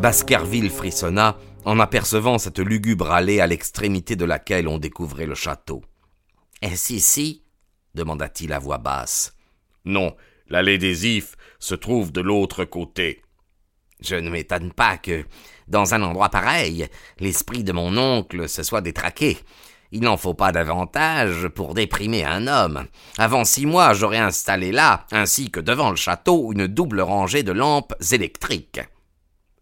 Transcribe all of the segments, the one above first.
Baskerville frissonna en apercevant cette lugubre allée à l'extrémité de laquelle on découvrait le château. Est-ce ici? demanda-t-il à voix basse. Non, l'allée des Ifs se trouve de l'autre côté. Je ne m'étonne pas que, dans un endroit pareil, l'esprit de mon oncle se soit détraqué. Il n'en faut pas davantage pour déprimer un homme. Avant six mois, j'aurais installé là, ainsi que devant le château, une double rangée de lampes électriques.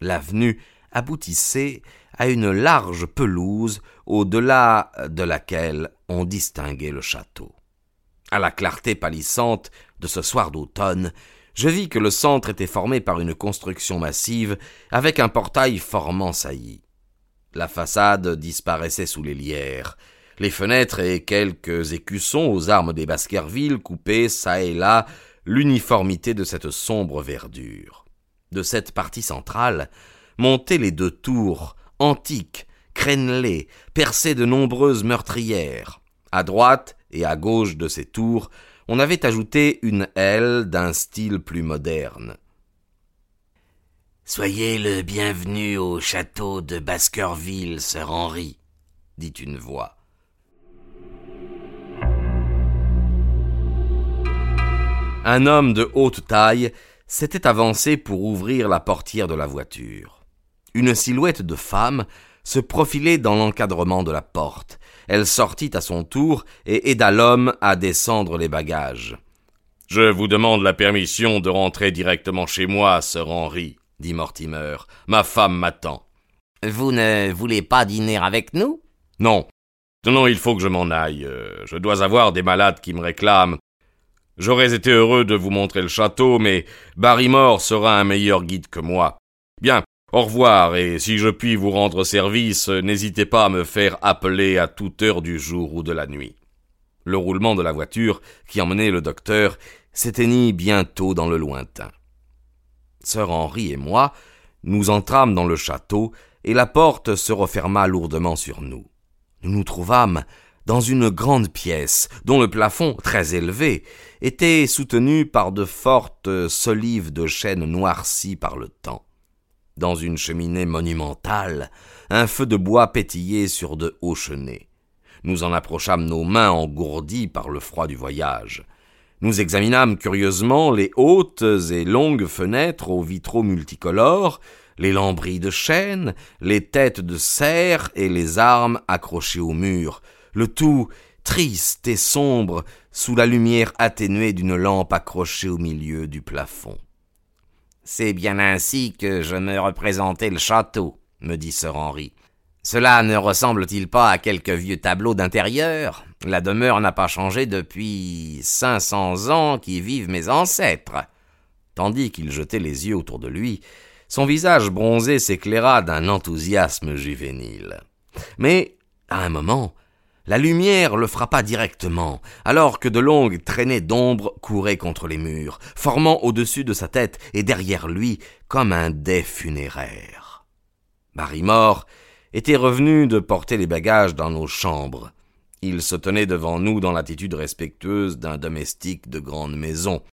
L'avenue aboutissait à une large pelouse au-delà de laquelle on distinguait le château. À la clarté pâlissante de ce soir d'automne, je vis que le centre était formé par une construction massive avec un portail formant saillie. La façade disparaissait sous les lierres. Les fenêtres et quelques écussons aux armes des Baskerville coupaient çà et là l'uniformité de cette sombre verdure de cette partie centrale, montaient les deux tours, antiques, crénelées, percées de nombreuses meurtrières. À droite et à gauche de ces tours, on avait ajouté une aile d'un style plus moderne. Soyez le bienvenu au château de Baskerville, sir Henri, dit une voix. Un homme de haute taille s'était avancé pour ouvrir la portière de la voiture. Une silhouette de femme se profilait dans l'encadrement de la porte. Elle sortit à son tour et aida l'homme à descendre les bagages. Je vous demande la permission de rentrer directement chez moi, sir Henry, dit Mortimer. Ma femme m'attend. Vous ne voulez pas dîner avec nous? Non. Non, il faut que je m'en aille. Euh, je dois avoir des malades qui me réclament. J'aurais été heureux de vous montrer le château, mais Barrymore sera un meilleur guide que moi. Bien, au revoir, et si je puis vous rendre service, n'hésitez pas à me faire appeler à toute heure du jour ou de la nuit. Le roulement de la voiture, qui emmenait le docteur, s'éteignit bientôt dans le lointain. Sir Henry et moi, nous entrâmes dans le château, et la porte se referma lourdement sur nous. Nous nous trouvâmes dans une grande pièce, dont le plafond, très élevé, était soutenu par de fortes solives de chêne noircies par le temps. Dans une cheminée monumentale, un feu de bois pétillait sur de hauts chenets. Nous en approchâmes nos mains engourdies par le froid du voyage. Nous examinâmes curieusement les hautes et longues fenêtres aux vitraux multicolores, les lambris de chêne, les têtes de cerf et les armes accrochées au mur, le tout triste et sombre sous la lumière atténuée d'une lampe accrochée au milieu du plafond. C'est bien ainsi que je me représentais le château, me dit sir Henri. Cela ne ressemble-t-il pas à quelques vieux tableaux d'intérieur? La demeure n'a pas changé depuis cinq cents ans qui vivent mes ancêtres. Tandis qu'il jetait les yeux autour de lui, son visage bronzé s'éclaira d'un enthousiasme juvénile. Mais, à un moment, la lumière le frappa directement, alors que de longues traînées d'ombre couraient contre les murs, formant au-dessus de sa tête et derrière lui comme un dais funéraire. Barrymore était revenu de porter les bagages dans nos chambres. Il se tenait devant nous dans l'attitude respectueuse d'un domestique de grande maison.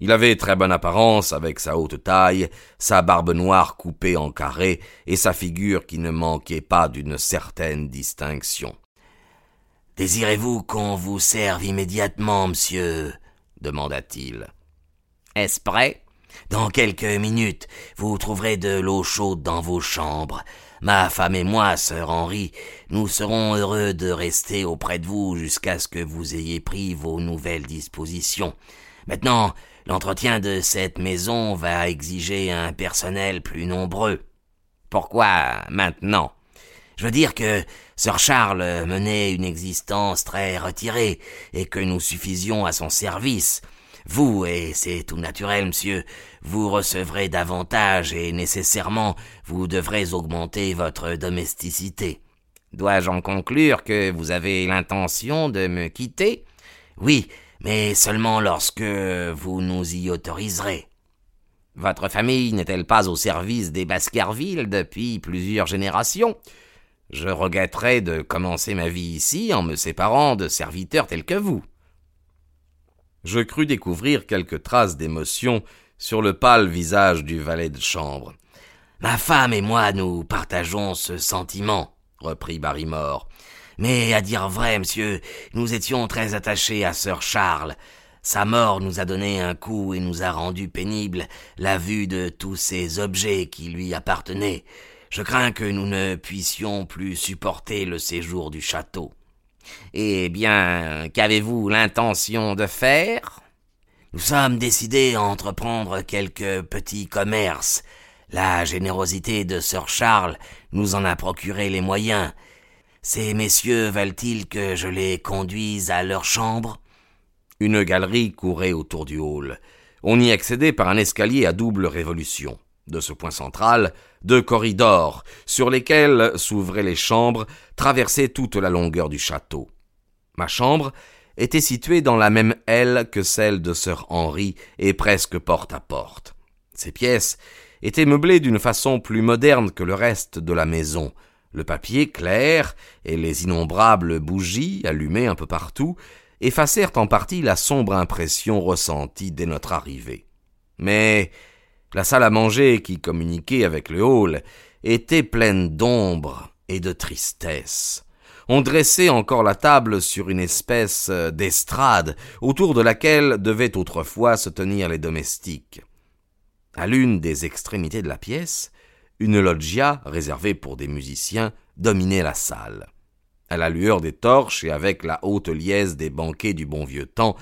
Il avait très bonne apparence avec sa haute taille, sa barbe noire coupée en carré et sa figure qui ne manquait pas d'une certaine distinction. Désirez-vous qu'on vous serve immédiatement, monsieur demanda-t-il. Est-ce prêt? Dans quelques minutes, vous trouverez de l'eau chaude dans vos chambres. Ma femme et moi, sœur Henri, nous serons heureux de rester auprès de vous jusqu'à ce que vous ayez pris vos nouvelles dispositions. Maintenant, l'entretien de cette maison va exiger un personnel plus nombreux. Pourquoi maintenant? Je veux dire que Sir Charles menait une existence très retirée et que nous suffisions à son service. Vous, et c'est tout naturel, monsieur, vous recevrez davantage et nécessairement vous devrez augmenter votre domesticité. Dois-je en conclure que vous avez l'intention de me quitter? Oui, mais seulement lorsque vous nous y autoriserez. Votre famille n'est-elle pas au service des Baskerville depuis plusieurs générations? Je regretterais de commencer ma vie ici en me séparant de serviteurs tels que vous. Je crus découvrir quelques traces d'émotion sur le pâle visage du valet de chambre. Ma femme et moi nous partageons ce sentiment, reprit Barrymore. Mais à dire vrai, monsieur, nous étions très attachés à sir Charles. Sa mort nous a donné un coup et nous a rendu pénible la vue de tous ces objets qui lui appartenaient. Je crains que nous ne puissions plus supporter le séjour du château. Eh bien, qu'avez-vous l'intention de faire? Nous sommes décidés à entreprendre quelques petits commerces. La générosité de sir Charles nous en a procuré les moyens. Ces messieurs veulent-ils que je les conduise à leur chambre? Une galerie courait autour du hall. On y accédait par un escalier à double révolution. De ce point central, deux corridors, sur lesquels s'ouvraient les chambres, traversaient toute la longueur du château. Ma chambre était située dans la même aile que celle de sir Henry et presque porte à porte. Ces pièces étaient meublées d'une façon plus moderne que le reste de la maison. Le papier clair et les innombrables bougies allumées un peu partout effacèrent en partie la sombre impression ressentie dès notre arrivée. Mais la salle à manger qui communiquait avec le hall était pleine d'ombre et de tristesse. On dressait encore la table sur une espèce d'estrade autour de laquelle devaient autrefois se tenir les domestiques. À l'une des extrémités de la pièce, une loggia réservée pour des musiciens dominait la salle à la lueur des torches et avec la haute liesse des banquets du bon vieux temps,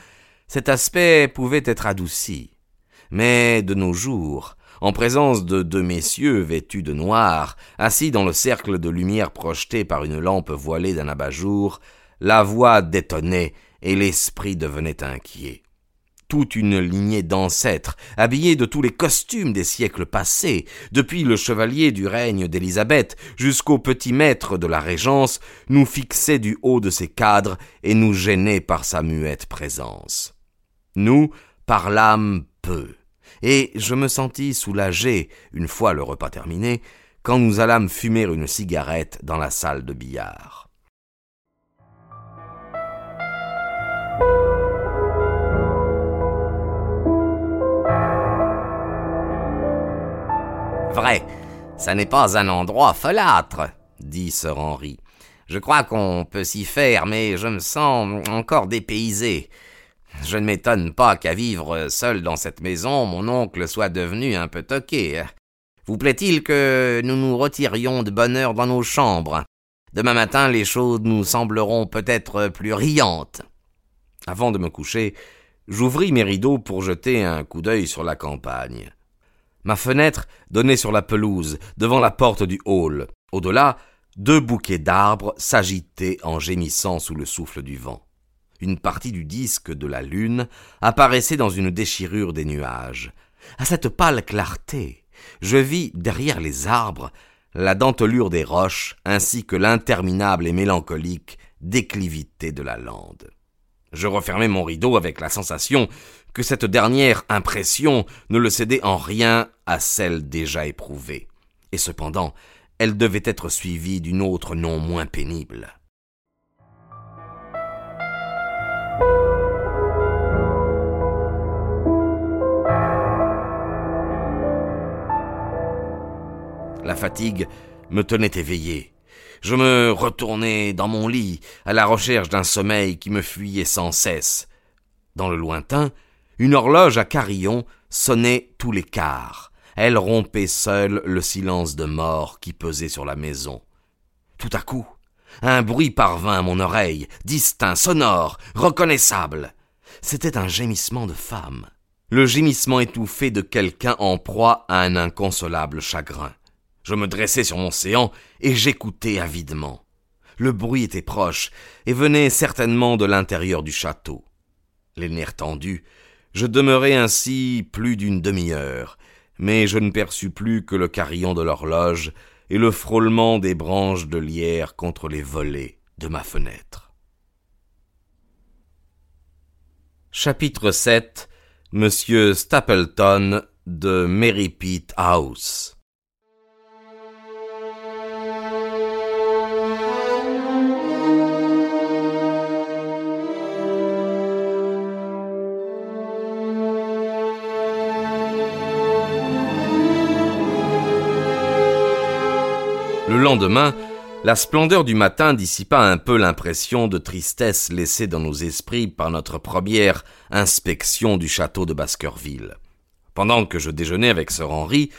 cet aspect pouvait être adouci. Mais de nos jours, en présence de deux messieurs vêtus de noir, assis dans le cercle de lumière projeté par une lampe voilée d'un abat-jour, la voix détonnait et l'esprit devenait inquiet toute une lignée d'ancêtres, habillés de tous les costumes des siècles passés, depuis le chevalier du règne d'Élisabeth jusqu'au petit maître de la Régence, nous fixait du haut de ses cadres et nous gênait par sa muette présence. Nous parlâmes peu, et je me sentis soulagé, une fois le repas terminé, quand nous allâmes fumer une cigarette dans la salle de billard. Vrai, ça n'est pas un endroit folâtre, dit sir Henry. Je crois qu'on peut s'y faire, mais je me sens encore dépaysé. Je ne m'étonne pas qu'à vivre seul dans cette maison, mon oncle soit devenu un peu toqué. Vous plaît-il que nous nous retirions de bonne heure dans nos chambres? Demain matin, les choses nous sembleront peut-être plus riantes. Avant de me coucher, j'ouvris mes rideaux pour jeter un coup d'œil sur la campagne. Ma fenêtre donnait sur la pelouse, devant la porte du hall. Au-delà, deux bouquets d'arbres s'agitaient en gémissant sous le souffle du vent. Une partie du disque de la lune apparaissait dans une déchirure des nuages. À cette pâle clarté, je vis derrière les arbres la dentelure des roches ainsi que l'interminable et mélancolique déclivité de la lande. Je refermai mon rideau avec la sensation que cette dernière impression ne le cédait en rien à celle déjà éprouvée. Et cependant, elle devait être suivie d'une autre non moins pénible. La fatigue me tenait éveillé. Je me retournai dans mon lit, à la recherche d'un sommeil qui me fuyait sans cesse. Dans le lointain, une horloge à carillon sonnait tous les quarts. Elle rompait seule le silence de mort qui pesait sur la maison. Tout à coup, un bruit parvint à mon oreille, distinct, sonore, reconnaissable. C'était un gémissement de femme, le gémissement étouffé de quelqu'un en proie à un inconsolable chagrin. Je me dressai sur mon séant et j'écoutais avidement. Le bruit était proche et venait certainement de l'intérieur du château. Les nerfs tendus, je demeurai ainsi plus d'une demi-heure, mais je ne perçus plus que le carillon de l'horloge et le frôlement des branches de lierre contre les volets de ma fenêtre. Chapitre 7 Monsieur Stapleton de Merripit House Le lendemain, la splendeur du matin dissipa un peu l'impression de tristesse laissée dans nos esprits par notre première inspection du château de Baskerville. Pendant que je déjeunais avec Sir Henry,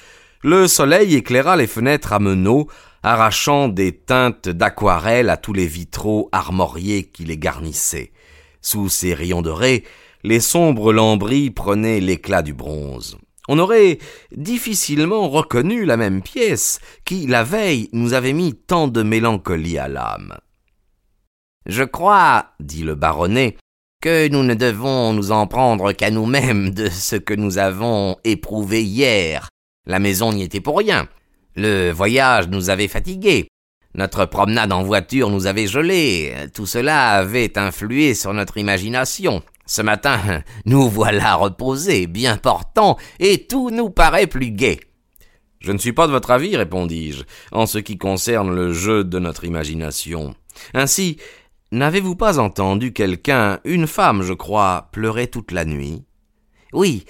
le soleil éclaira les fenêtres à meneaux, arrachant des teintes d'aquarelle à tous les vitraux armoriés qui les garnissaient. Sous ces rayons dorés, les sombres lambris prenaient l'éclat du bronze on aurait difficilement reconnu la même pièce qui, la veille, nous avait mis tant de mélancolie à l'âme. Je crois, dit le baronnet, que nous ne devons nous en prendre qu'à nous-mêmes de ce que nous avons éprouvé hier. La maison n'y était pour rien. Le voyage nous avait fatigués. Notre promenade en voiture nous avait gelés. Tout cela avait influé sur notre imagination. Ce matin, nous voilà reposés, bien portants, et tout nous paraît plus gai. Je ne suis pas de votre avis, répondis-je, en ce qui concerne le jeu de notre imagination. Ainsi, n'avez-vous pas entendu quelqu'un, une femme, je crois, pleurer toute la nuit? Oui,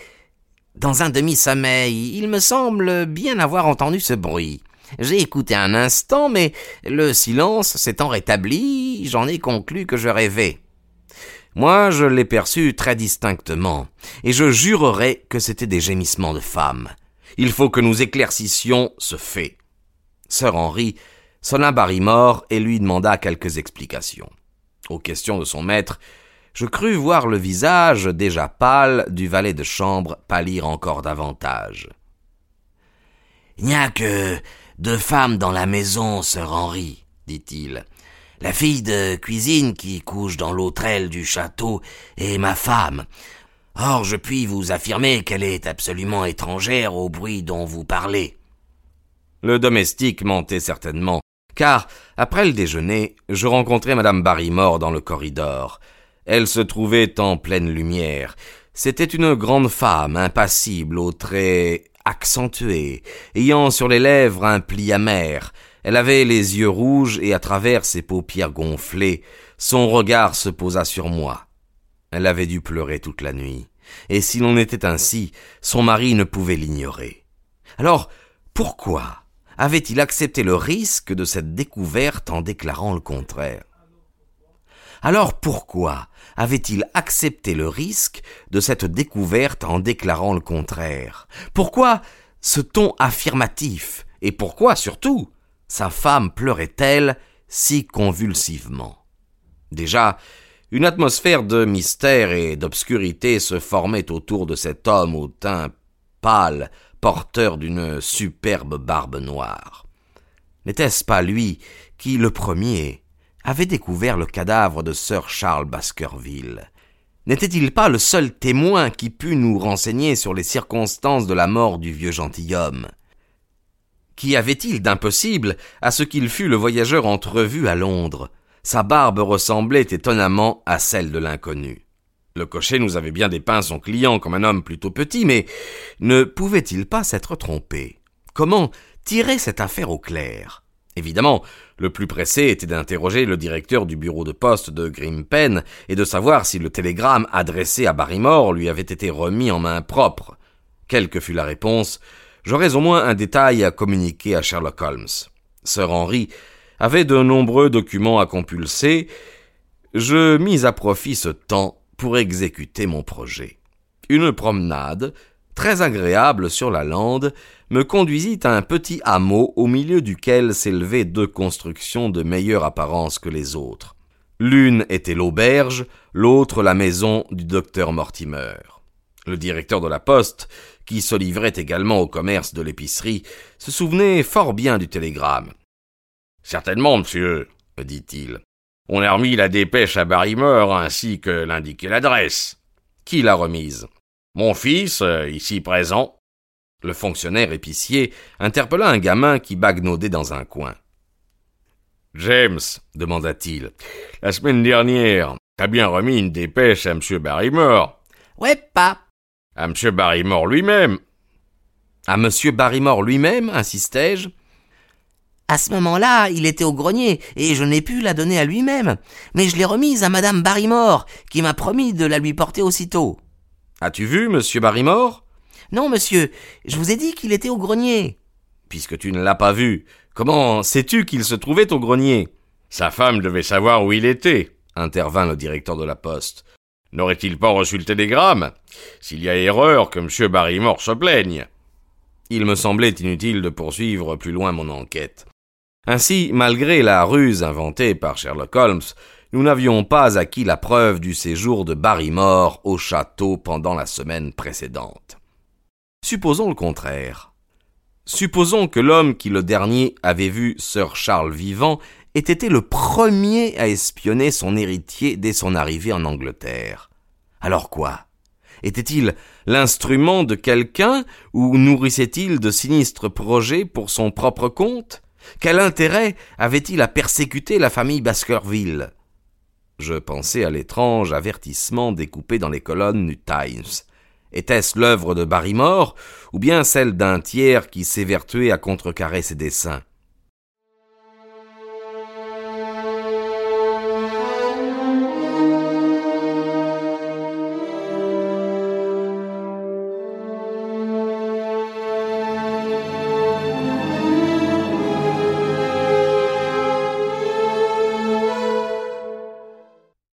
dans un demi-sommeil, il me semble bien avoir entendu ce bruit. J'ai écouté un instant, mais le silence s'étant rétabli, j'en ai conclu que je rêvais. Moi, je l'ai perçu très distinctement, et je jurerais que c'étaient des gémissements de femmes. Il faut que nous éclaircissions ce fait. Sir Henry sonna Barrymore et lui demanda quelques explications. Aux questions de son maître, je crus voir le visage déjà pâle du valet de chambre pâlir encore davantage. Il n'y a que deux femmes dans la maison, Sir Henry, dit-il. La fille de cuisine qui couche dans l'autre aile du château est ma femme. Or, je puis vous affirmer qu'elle est absolument étrangère au bruit dont vous parlez. Le domestique mentait certainement, car, après le déjeuner, je rencontrai madame Barrymore dans le corridor. Elle se trouvait en pleine lumière. C'était une grande femme, impassible, aux traits accentués, ayant sur les lèvres un pli amer, elle avait les yeux rouges et à travers ses paupières gonflées, son regard se posa sur moi. Elle avait dû pleurer toute la nuit, et si l'on était ainsi, son mari ne pouvait l'ignorer. Alors, pourquoi avait-il accepté le risque de cette découverte en déclarant le contraire? Alors pourquoi avait-il accepté le risque de cette découverte en déclarant le contraire? Pourquoi ce ton affirmatif? Et pourquoi surtout sa femme pleurait-elle si convulsivement. Déjà, une atmosphère de mystère et d'obscurité se formait autour de cet homme au teint pâle, porteur d'une superbe barbe noire. N'était-ce pas lui qui, le premier, avait découvert le cadavre de Sir Charles Baskerville? N'était-il pas le seul témoin qui pût nous renseigner sur les circonstances de la mort du vieux gentilhomme? Qu'y avait-il d'impossible à ce qu'il fût le voyageur entrevu à Londres? Sa barbe ressemblait étonnamment à celle de l'inconnu. Le cocher nous avait bien dépeint son client comme un homme plutôt petit, mais ne pouvait-il pas s'être trompé? Comment tirer cette affaire au clair? Évidemment, le plus pressé était d'interroger le directeur du bureau de poste de Grimpen et de savoir si le télégramme adressé à Barrymore lui avait été remis en main propre. Quelle que fût la réponse, j'aurais au moins un détail à communiquer à Sherlock Holmes. Sir Henry avait de nombreux documents à compulser. Je mis à profit ce temps pour exécuter mon projet. Une promenade, très agréable sur la lande, me conduisit à un petit hameau au milieu duquel s'élevaient deux constructions de meilleure apparence que les autres. L'une était l'auberge, l'autre la maison du docteur Mortimer. Le directeur de la poste, qui se livrait également au commerce de l'épicerie, se souvenait fort bien du télégramme. Certainement, monsieur, dit-il. On a remis la dépêche à Barrymore ainsi que l'indiquait l'adresse. Qui l'a remise? Mon fils, euh, ici présent. Le fonctionnaire épicier interpella un gamin qui bagnaudait dans un coin. James, demanda-t-il, la semaine dernière, t'as bien remis une dépêche à M. Barrymore Ouais, pas. À M. Barrymore lui-même. À M. Barrymore lui-même, insistai-je. À ce moment-là, il était au grenier, et je n'ai pu la donner à lui-même. Mais je l'ai remise à Madame Barrymore, qui m'a promis de la lui porter aussitôt. As-tu vu, monsieur Barrymore? Non, monsieur, je vous ai dit qu'il était au grenier. Puisque tu ne l'as pas vu, Comment sais-tu qu'il se trouvait au grenier? Sa femme devait savoir où il était, intervint le directeur de la poste. N'aurait-il pas reçu le télégramme S'il y a erreur, que M. Barrymore se plaigne. Il me semblait inutile de poursuivre plus loin mon enquête. Ainsi, malgré la ruse inventée par Sherlock Holmes, nous n'avions pas acquis la preuve du séjour de Barrymore au château pendant la semaine précédente. Supposons le contraire. Supposons que l'homme qui le dernier avait vu Sir Charles vivant ait été le premier à espionner son héritier dès son arrivée en Angleterre. Alors quoi? Était-il l'instrument de quelqu'un ou nourrissait-il de sinistres projets pour son propre compte? Quel intérêt avait-il à persécuter la famille Baskerville? Je pensais à l'étrange avertissement découpé dans les colonnes du Times. Était-ce l'œuvre de Barrymore, ou bien celle d'un tiers qui s'évertuait à contrecarrer ses desseins?